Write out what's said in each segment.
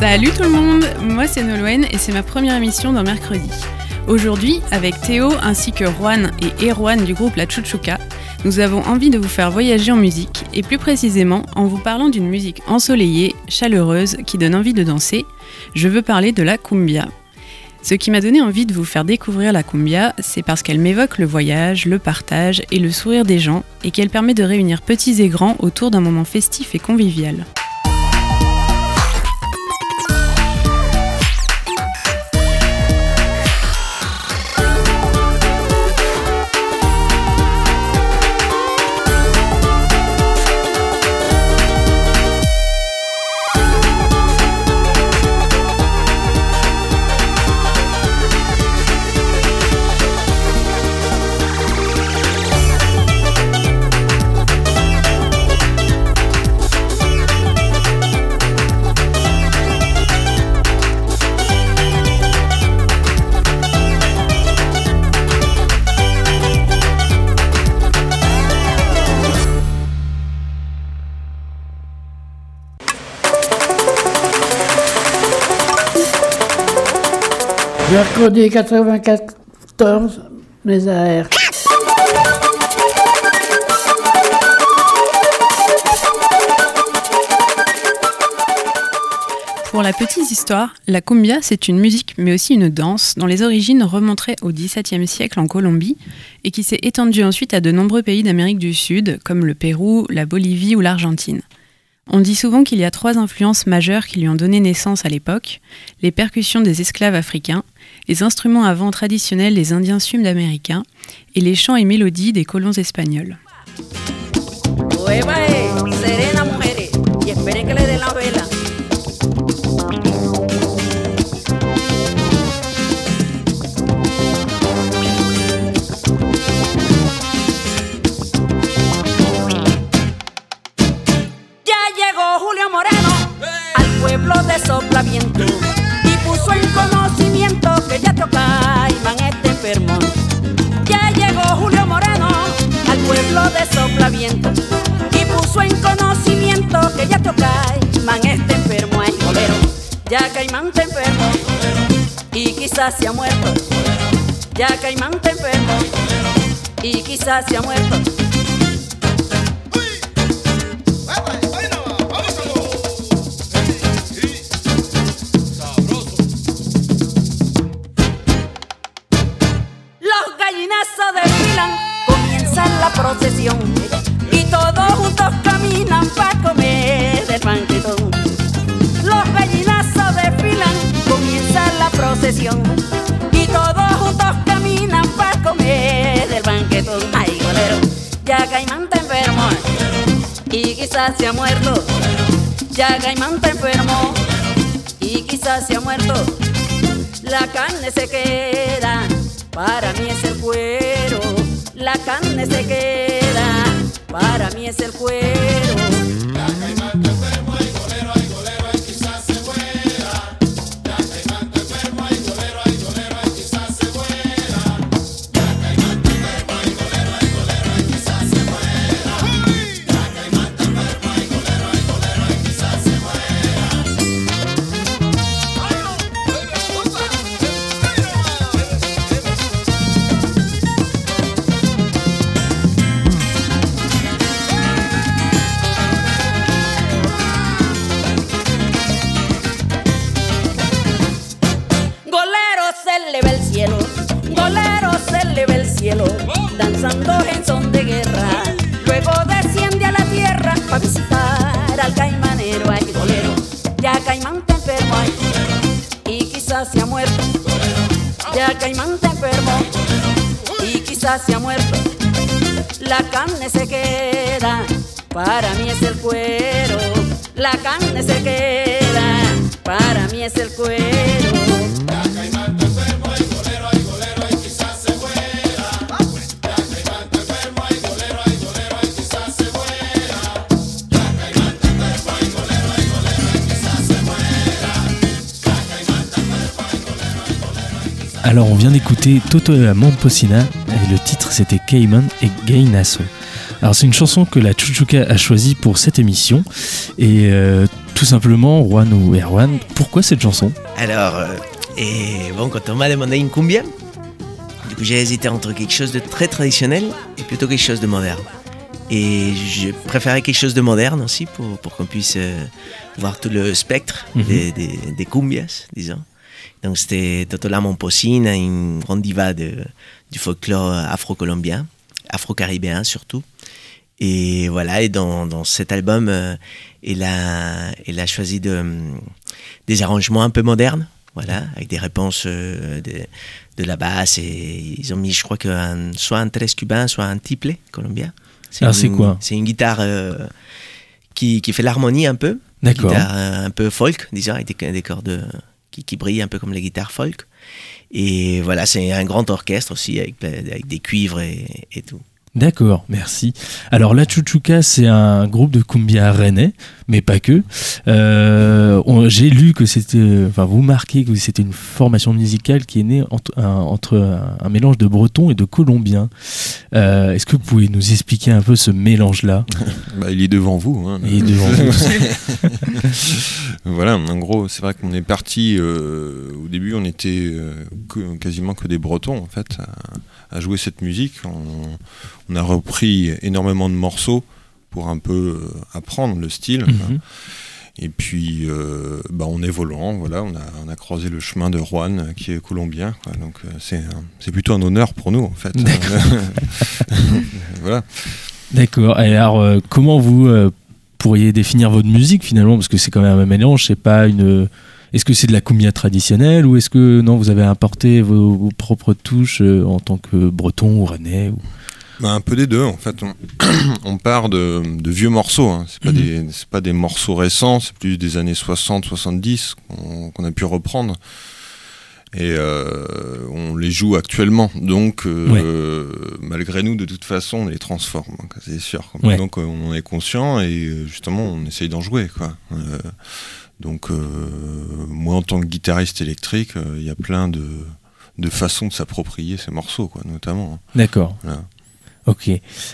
Salut tout le monde, moi c'est Nolwenn et c'est ma première émission dans Mercredi. Aujourd'hui, avec Théo ainsi que Juan et Erwan du groupe La Chuchuca, nous avons envie de vous faire voyager en musique et plus précisément en vous parlant d'une musique ensoleillée, chaleureuse, qui donne envie de danser. Je veux parler de la cumbia. Ce qui m'a donné envie de vous faire découvrir la cumbia, c'est parce qu'elle m'évoque le voyage, le partage et le sourire des gens et qu'elle permet de réunir petits et grands autour d'un moment festif et convivial. Mercredi 94, mes AR. Pour la petite histoire, la cumbia, c'est une musique mais aussi une danse dont les origines remonteraient au XVIIe siècle en Colombie et qui s'est étendue ensuite à de nombreux pays d'Amérique du Sud, comme le Pérou, la Bolivie ou l'Argentine. On dit souvent qu'il y a trois influences majeures qui lui ont donné naissance à l'époque les percussions des esclaves africains, les instruments à vent traditionnels des Indiens sud-américains et les chants et mélodies des colons espagnols. Quizás se ha muerto. Ya Caimán está enfermo y quizás se ha muerto. Los gallinazos desfilan, comienza la procesión y todos juntos caminan para comer del banquetón. Ay, golero, ya Caimán está enfermo y quizás se ha muerto. Ya Caimán está enfermo y quizás se ha muerto. La carne se queda, para mí es el cuero. La carne se queda, para mí es el cuero. Se ha muerto. la carne se queda, para mí es el cuero, la carne se queda, para mí es el cuero. Alors on vient d'écouter Toto et la Momposina le titre c'était Cayman et Gainasso. Alors c'est une chanson que la Chuchuka a choisie pour cette émission et euh, tout simplement Juan ou Erwan, pourquoi cette chanson? Alors, euh, et bon, quand on m'a demandé une cumbia, du coup j'ai hésité entre quelque chose de très traditionnel et plutôt quelque chose de moderne. Et je préférais quelque chose de moderne aussi pour, pour qu'on puisse euh, voir tout le spectre Mhm. des, des, des cumbias, disons. Donc c'était Totola Momposina, une grande diva de, du folklore afro-colombien, afro-caribéen surtout. Et voilà, et dans, dans cet album, euh, il, a, il a choisi de, hum, des arrangements un peu modernes, voilà, avec des réponses euh, de, de la basse. Et ils ont mis, je crois, que un- soit un 13 cubain, soit un tiple colombien. Ah, c'est une- quoi? C'est une guitare euh, qui, qui fait l'harmonie un peu. D'accord. Guitare euh, un peu folk, disons, avec des, des cordes euh, qui, qui brillent un peu comme les guitares folk. Et voilà, c'est un grand orchestre aussi, avec, des cuivres et tout. D'accord, merci. Alors la Chuchuca, c'est un groupe de cumbia rennais, mais pas que. Euh, J'ai lu que c'était, enfin vous marquez que c'était une formation musicale qui est née entre un, entre un, un mélange de breton et de colombien. Euh, Est-ce que vous pouvez nous expliquer un peu ce mélange-là? Bah, il est devant vous. hein. Et devant vous. voilà, en gros, c'est vrai qu'on est parti. euh, au début, on était que- quasiment que des Bretons en fait à, à jouer cette musique. On, on a repris énormément de morceaux pour un peu euh, apprendre le style. quoi. Mhm. Et puis, euh, bah, en évoluant, voilà, on a, on a croisé le chemin de Juan, euh, qui est colombien. quoi. Donc, euh, c'est plutôt un honneur pour nous, en fait. voilà. D'accord. Alors, euh, comment vous euh, pourriez définir votre musique finalement? Parce que c'est quand même un mélange, c'est pas une. Est-ce que c'est de la cumbia traditionnelle ou est-ce que non, vous avez apporté vos, vos propres touches euh, en tant que breton ou rennais ou... Bah, un peu des deux, en fait. On, on part de, de vieux morceaux. Hein. C'est pas, des, c'est pas des morceaux récents, c'est plus des années 60-70 qu'on, qu'on a pu reprendre. Et euh, on les joue actuellement. Donc, euh, malgré nous, de toute façon, on les transforme, hein, c'est sûr. Ouais. Donc, euh, on en est conscient et justement, on essaye d'en jouer. Quoi. Euh, donc, moi, en tant que guitariste électrique, il y a plein de, de façons de s'approprier ces morceaux, quoi, notamment. hein. D'accord. Voilà. Ok.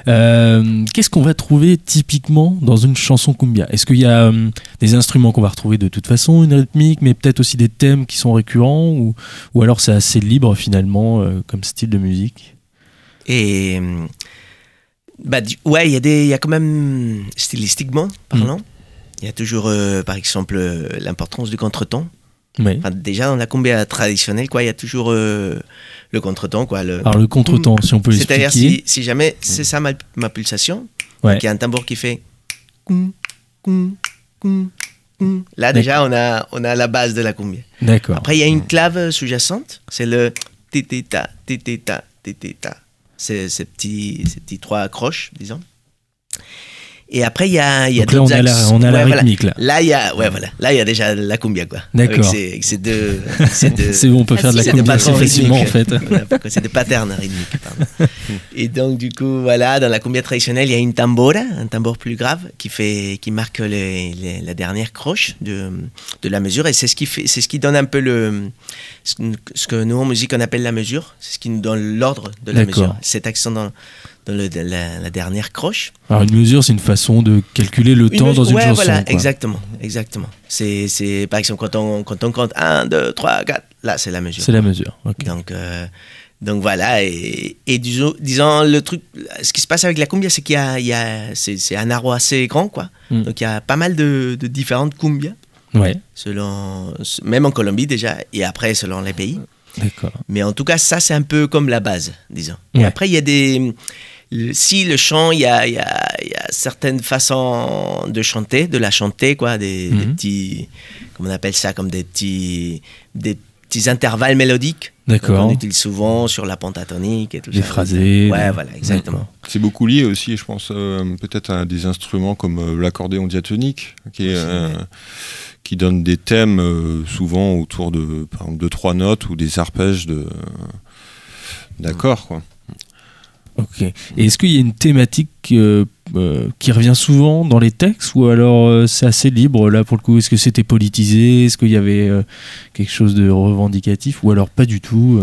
Euh, Qu'est-ce qu'on va trouver typiquement dans une chanson cumbia? Est-ce qu'il y a euh, des instruments qu'on va retrouver de toute façon, une rythmique, mais peut-être aussi des thèmes qui sont récurrents ou, ou alors c'est assez libre finalement euh, comme style de musique? Et bah, du- ouais, il y, a des- y a quand même, stylistiquement parlant, il y a toujours, par exemple, l'importance du contretemps. Oui. Enfin, déjà, dans la cumbia traditionnelle, quoi, il y a toujours euh, le contretemps. Quoi, le, Alors le contretemps, si on peut C'est-à-dire, l'expliquer. si, si jamais c'est ça ma, ma pulsation, Ouais. donc il y a un tambour qui fait. Là, déjà, on a, on a la base de la cumbia. D'accord. Après, il y a une clave sous-jacente, c'est le titita, titita, titita. C'est ces petits, ces petits trois accroches, disons. Et après, il y a, y a Donc là, on a la, axes. on a la Ouais, voilà. rythmique là. Là, il y a, ouais, voilà. Là, il y a déjà la cumbia, quoi. D'accord. Avec ces, deux, ces deux- C'est bon, on peut faire de la cumbia facilement en fait. C'est des patterns rythmiques. pardon. Et donc, du coup, voilà, dans la cumbia traditionnelle, il y a une tambora, un tambour plus grave, qui, fait, qui marque les- les- la dernière croche de, de la mesure. Et c'est ce, qui fait, c'est ce qui donne un peu le, ce, que- ce que nous, en musique, on appelle la mesure. C'est ce qui nous donne l'ordre de la mesure. Cet accent dans, dans le- la, la dernière croche. Alors une mesure, c'est une façon de calculer le Une temps mesure- dans une ouais, chanson. voilà, quoi. exactement, exactement. C'est, c'est, par exemple, quand on, quand on compte 1, 2, 3, 4, là, c'est la mesure. C'est la mesure. ok. Donc, euh, donc voilà, et, et disons, disons, le truc, ce qui se passe avec la cumbia, c'est qu'il y a, il y a c'est, c'est un arbre assez grand, quoi. Mm. Donc il y a pas mal de, de différentes cumbias, Ouais, selon, même en Colombie déjà, et après selon les pays. d'accord. Mais en tout cas, ça, c'est un peu comme la base, disons. Et Ouais. après, il y a des. Si le chant, il y a, il y, a, il y a certaines façons de chanter, de la chanter, quoi, des, des Mhm. petits. Comment on appelle ça Comme des petits. Des, petits intervalles mélodiques. D'accord. On utilise souvent sur la pentatonique et tout Les ça. phrasés. Ouais, voilà, exactement. C'est beaucoup lié aussi, je pense, euh, peut-être à des instruments comme euh, l'accordéon diatonique, qui, est, euh, qui donne des thèmes souvent autour de, par exemple, de trois notes ou des arpèges de d'accords. quoi. Ok. Et est-ce qu'il y a une thématique euh, euh, qui revient souvent dans les textes ou alors euh, c'est assez libre là pour le coup? Est-ce que c'était politisé? Est-ce qu'il y avait euh, quelque chose de revendicatif? Ou alors pas du tout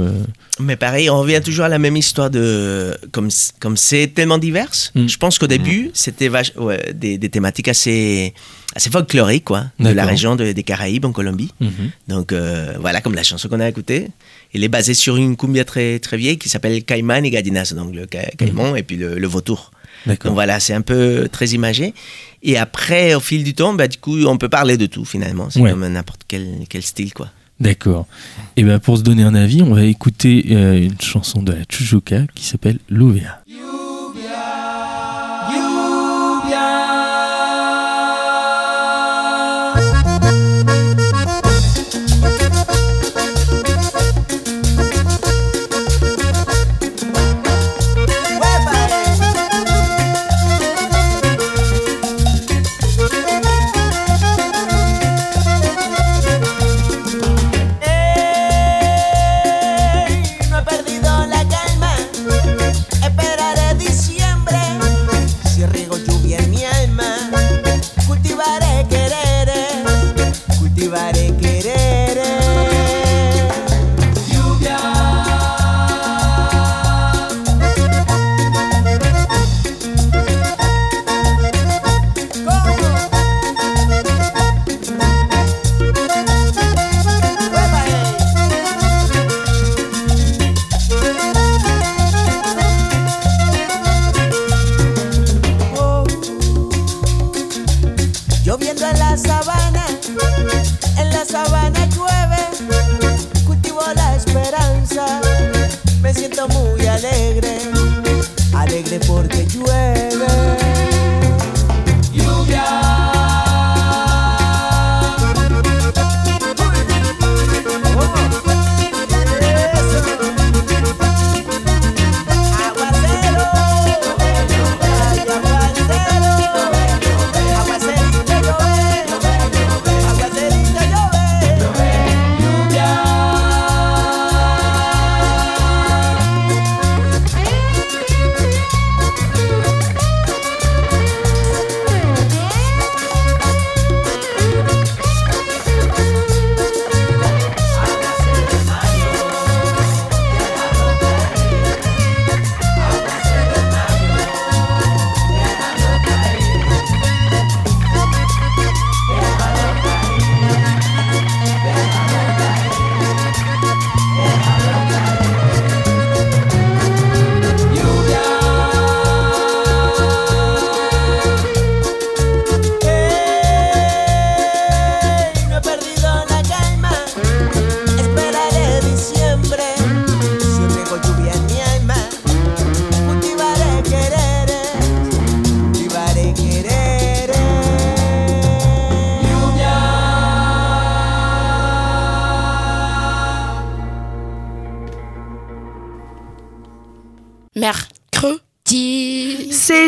Mais pareil, on revient toujours à la même histoire de. Comme comme c'est tellement divers, Mm. je pense qu'au début, c'était ouais, des, des thématiques assez, assez folkloriques, quoi, de la région de- des Caraïbes en Colombie. Mhm. Donc voilà, comme la chanson qu'on a écoutée. Elle est basée sur une cumbia très, très vieille qui s'appelle Caïman et Gadinas, donc le ca- caïman et puis le, le vautour. Donc voilà, c'est un peu très imagé. Et après, au fil du temps, bah, du coup, on peut parler de tout finalement. C'est Ouais. comme n'importe quel, quel style, quoi. D'accord. Et ben pour se donner un avis, on va écouter euh, une chanson de la Chuchuca qui s'appelle Louvea.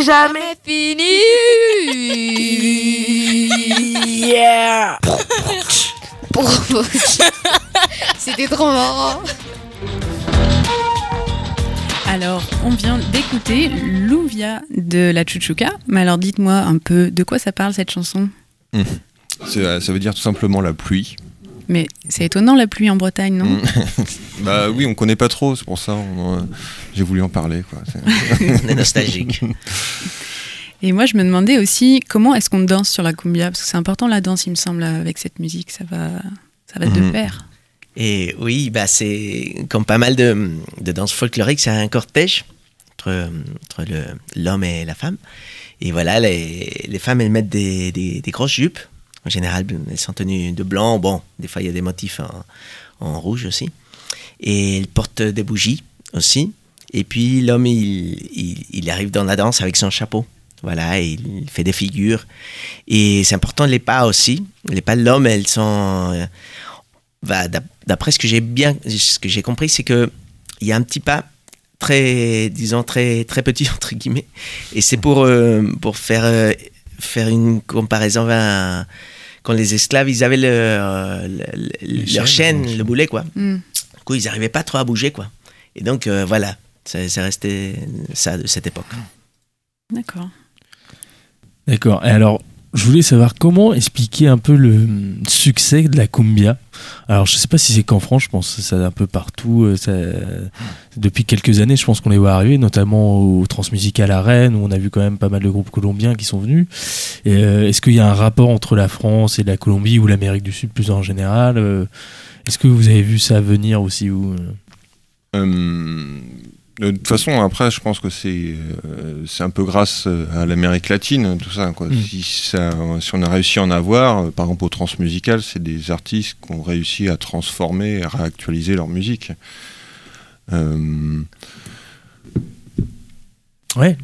Jamais fini. Yeah. C'était trop marrant. Alors, on vient d'écouter Louvia de la Chuchuca. Mais alors, dites-moi un peu de quoi ça parle cette chanson? Euh, Ça veut dire tout simplement la pluie. Mais c'est étonnant la pluie en Bretagne, non Mm. Bah oui, on connaît pas trop, c'est pour ça euh, j'ai voulu en parler. Quoi. C'est- On est nostalgique. Et moi, je me demandais aussi comment est-ce qu'on danse sur la cumbia? Parce que c'est important la danse, il me semble, avec cette musique. Ça va, ça va de Mhm. pair. Et oui, bah c'est comme pas mal de, de danses folkloriques, c'est un cortège entre, entre le- l'homme et la femme. Et voilà, les, les femmes, elles mettent des, des, des grosses jupes. En général, elles sont tenues de blanc. Bon, des fois, il y a des motifs en, rouge aussi. Et elles portent des bougies aussi. Et puis, l'homme, il, il, arrive dans la danse avec son chapeau. Voilà, il fait des figures. Et c'est important les pas aussi. Les pas de l'homme, elles sont... euh, bah, d'ap- d'après ce que j'ai bien, ce que compris, c'est que il y a un petit pas très, disons très très petit entre guillemets, et c'est pour euh, pour faire euh, faire une comparaison à- quand les esclaves ils avaient leur, le- le- leur chaînes, chaîne, le boulet quoi. Mm. Du coup, ils n'arrivaient pas trop à bouger quoi. Et donc euh, voilà, ça, ça restait ça de cette époque. D'accord. D'accord. Et alors, je voulais savoir comment expliquer un peu le succès de la cumbia. Alors, je sais pas si c'est qu'en France, je pense que c'est un peu partout. euh, ça- depuis quelques années, je pense qu'on les voit arriver, notamment au Transmusical à où on a vu quand même pas mal de groupes colombiens qui sont venus. Euh, Est-ce qu'il y a un rapport entre la France et la Colombie ou l'Amérique du Sud plus en général euh, Est-ce que vous avez vu ça venir aussi ou, de toute façon, après, je pense que c'est euh, c'est un peu grâce euh, à l'Amérique latine, tout ça. Quoi. Mm. Si, ça, si on a réussi à en avoir, euh, par exemple au transmusical, c'est des artistes qui ont réussi à transformer, à réactualiser leur musique. Euh, Ouais.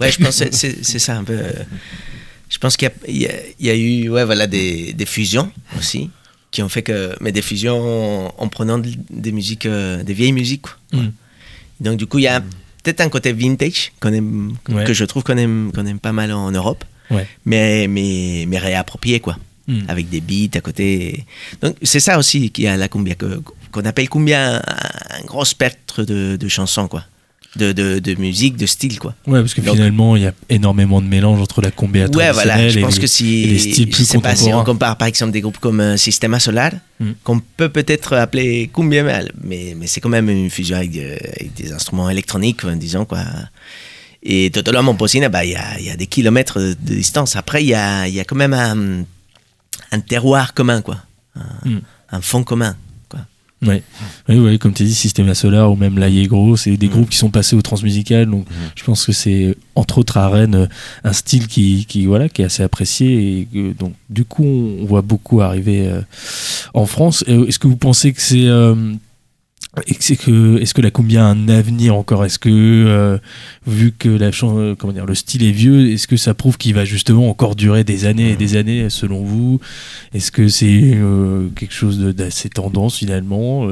Ouais, je pense que c'est c'est ça un peu. Je pense qu'il y, a- il y a- il y a eu ouais, voilà, des, des fusions aussi, qui ont fait que. Mais des fusions en, en prenant de- des musiques, des vieilles musiques. Quoi. Mm. Donc, du coup, il y a peut-être un côté vintage qu'on aime, Ouais. que je trouve qu'on aime, pas mal en Europe, Ouais. mais, mais, mais réapproprié, quoi, Mm. avec des beats à côté. Donc, c'est ça aussi qu'il y a la cumbia, qu'on appelle cumbia un, un gros spectre de, de chansons, quoi. De, de, de musique, de style, quoi. Ouais, parce que Donc- finalement, il y a énormément de mélange entre la cumbia Ouais, traditionnelle voilà. Je et pense les- que et si, les styles plus je sais pas, si on compare par exemple des groupes comme euh, Sistema Solar, Mm. qu'on peut peut-être appeler cumbia, mais, mais, mais c'est quand même une fusion avec, de- avec des instruments électroniques, euh, disons quoi. Et Totolo Momposina, bah, il y, a, y a des kilomètres de distance. Après, il y a, y a quand même un, un terroir commun, quoi. Un, Mm. un fond commun. Ouais. Oui, oui, comme tu dis, Systema Solar ou même L'Allegro, c'est des Mm. groupes qui sont passés au transmusical. Donc, je pense que c'est entre autres à Rennes un style qui, qui, voilà, qui est assez apprécié. Et que, donc, du coup, on, voit beaucoup arriver euh, en France. Est-ce que vous pensez que c'est. euh, que que est-ce que la cumbia a un avenir encore? Est-ce que euh, vu que la euh, comment dire le style est vieux, est-ce que ça prouve qu'il va justement encore durer des années et des années selon vous? Est-ce que c'est euh, quelque chose d'assez tendance finalement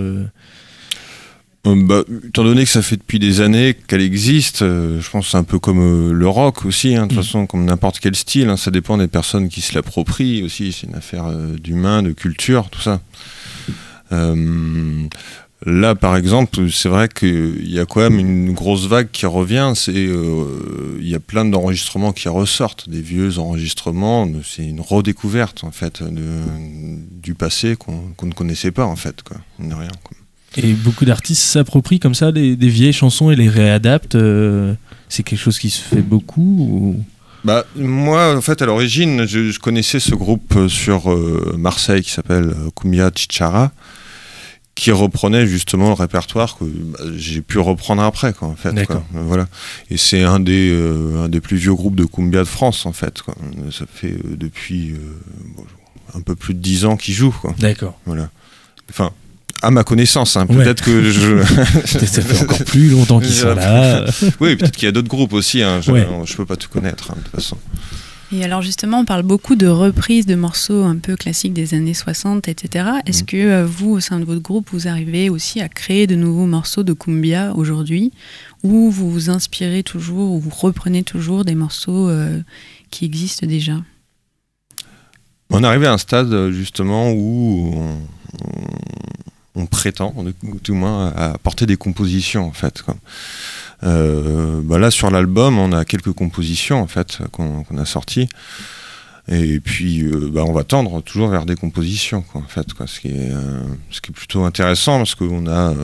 bah, étant donné que ça fait depuis des années qu'elle existe, euh, je pense que c'est un peu comme euh, le rock aussi, hein, de toute Mm. façon, comme n'importe quel style, hein, ça dépend des personnes qui se l'approprient aussi, c'est une affaire euh, d'humain, de culture, tout ça. Là, par exemple, c'est vrai qu'il y a quand même une grosse vague qui revient, c'est euh, il y a plein d'enregistrements qui ressortent, des vieux enregistrements, c'est une redécouverte en fait de- du passé qu'on qu'on ne connaissait pas en fait, quoi, de rien. quoi. Et beaucoup d'artistes s'approprient comme ça des, des vieilles chansons et les réadaptent. euh, c'est quelque chose qui se fait beaucoup ou... Bah, moi, en fait, à l'origine, je, je connaissais ce groupe euh, sur euh, Marseille qui s'appelle Cumbia Chichara, qui reprenait justement le répertoire que bah, j'ai pu reprendre après, quoi, en fait. D'accord. quoi. Voilà. Et c'est un des, euh, un des plus vieux groupes de cumbia de France, en fait. Quoi. Ça fait euh, depuis euh, bon, un peu plus de dix ans qu'ils jouent, quoi. D'accord. Voilà. Enfin, à ma connaissance, hein. Ouais. peut-être que je. Ça fait encore plus longtemps qu'ils sont là. oui, peut-être qu'il y a d'autres groupes aussi. Hein. Je, Ouais. je peux pas tout connaître, hein, de toute façon. Et alors justement, on parle beaucoup de reprises de morceaux un peu classiques des années 60, etc. Est-ce Mhm. que euh, vous, au sein de votre groupe, vous arrivez aussi à créer de nouveaux morceaux de cumbia aujourd'hui? Ou vous vous inspirez toujours, ou vous reprenez toujours des morceaux euh, qui existent déjà? On est arrivé à un stade euh, justement où on, on- on prétend, tout au moins, à apporter des compositions en fait. quoi. Euh, bah là sur l'album, on a quelques compositions en fait qu'on a sorties. Et puis, euh, bah, on va tendre toujours vers des compositions, quoi, en fait, quoi, ce, qui est, euh, ce qui est plutôt intéressant parce qu'on a,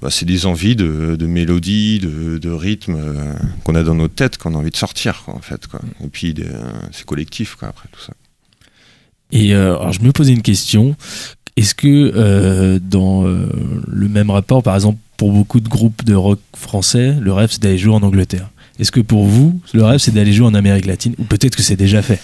bah, c'est des envies de, de mélodie, de, de rythme qu'on a dans notre tête, qu'on a envie de sortir, en fait, quoi. Et puis, c'est collectif, quoi, après tout ça. Et alors, je me posais une question. Est-ce que dans le même rapport, par exemple, pour beaucoup de groupes de rock français, le rêve c'est d'aller jouer en Angleterre Est-ce que pour vous, le rêve c'est d'aller jouer en Amérique latine Ou peut-être que c'est déjà fait?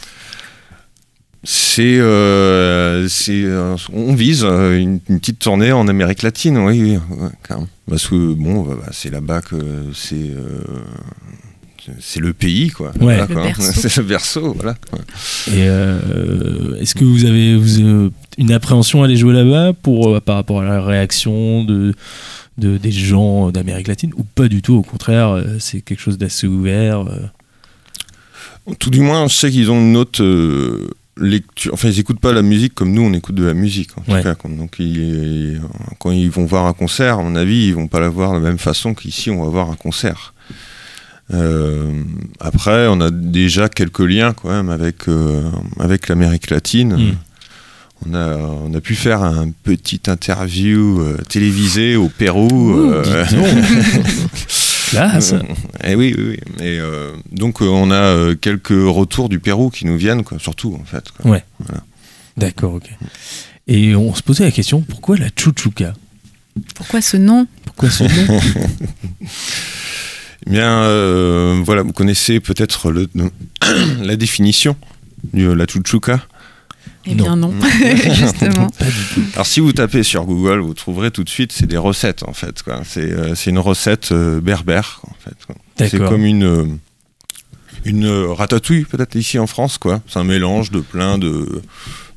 C'est, euh, euh, on vise euh, une, une petite tournée en Amérique latine, oui, oui, ouais, carrément. Parce que bon, bah, bah, c'est là-bas que c'est, euh, c'est le pays, quoi. Ouais. C'est le berceau, voilà. Et euh, est-ce que vous avez, vous, euh, une appréhension à aller jouer là-bas pour euh, par rapport à la réaction de, de des gens d'Amérique latine ou pas du tout au contraire euh, c'est quelque chose d'assez ouvert euh. Tout du moins, je sais qu'ils ont une autre euh, lecture. Enfin, ils écoutent pas la musique comme nous, on écoute de la musique. En Ouais. tout cas, donc, ils- quand ils vont voir un concert, à mon avis, ils vont pas la voir de la même façon qu'ici, on va voir un concert. Euh, après, on a déjà quelques liens quand même avec, euh, avec l'Amérique latine. Mm. On a, on a pu faire un petit interview euh, télévisé au Pérou. Ouh, euh. Classe. euh, eh oui, oui, oui. Et euh, donc euh, on a euh, quelques retours du Pérou qui nous viennent, quoi, surtout en fait. quoi. Ouais. D'accord, ok. Et on se posait la question pourquoi la chuchuca Pourquoi ce nom? Pourquoi ce nom? Eh bien, euh, voilà, vous connaissez peut-être le- la définition de la chuchuca. Eh bien non, justement. Du tout. Alors si vous tapez sur Google, vous trouverez tout de suite, c'est des recettes en fait. quoi. C'est euh, c'est une recette euh, berbère en fait. quoi. C'est comme une euh, une ratatouille peut-être ici en France quoi. C'est un mélange de plein de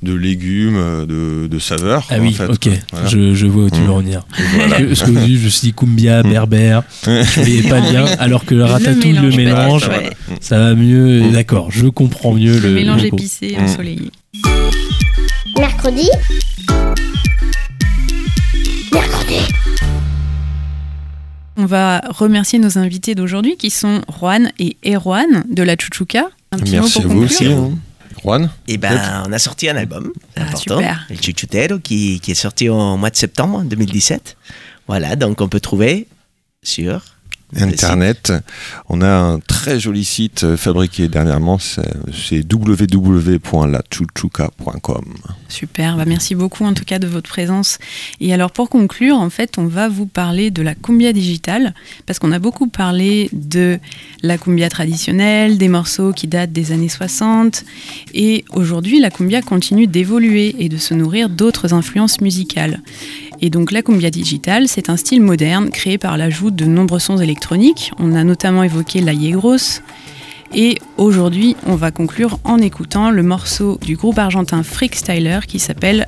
de légumes, de, de saveurs. Ah quoi, oui, en fait, ok, quoi. Voilà. je, je vois où tu veux Mm. en venir. Voilà. Parce que- qu'au début, je me suis dit cumbia, Mm. berbère, je voyais pas le lien, alors que le ratatouille, le mélange, ouais. ça va mieux. Mm. D'accord, je comprends mieux le, Le mélange le épicé Mm. ensoleillé. Mercredi On va remercier nos invités d'aujourd'hui qui sont Juan et Erwan de la. Un petit Merci mot à vous conclure. aussi. hein. Juan Et ben, on a sorti un album, Ah, important, super. El Chuchutero, qui, qui est sorti au mois de septembre 2017. Voilà, donc on peut trouver sur Internet. On a un très joli site euh, fabriqué dernièrement, c'est www.lachuchuca.com. Super, bah merci beaucoup en tout cas de votre présence. Et alors pour conclure, en fait, on va vous parler de la cumbia digitale, parce qu'on a beaucoup parlé de la cumbia traditionnelle, des morceaux qui datent des années 60, et aujourd'hui la cumbia continue d'évoluer et de se nourrir d'autres influences musicales. Et donc la cumbia digitale, c'est un style moderne créé par l'ajout de nombreux sons électroniques. On a notamment évoqué la yegros, et aujourd'hui, on va conclure en écoutant le morceau du groupe argentin Freakstyler qui s'appelle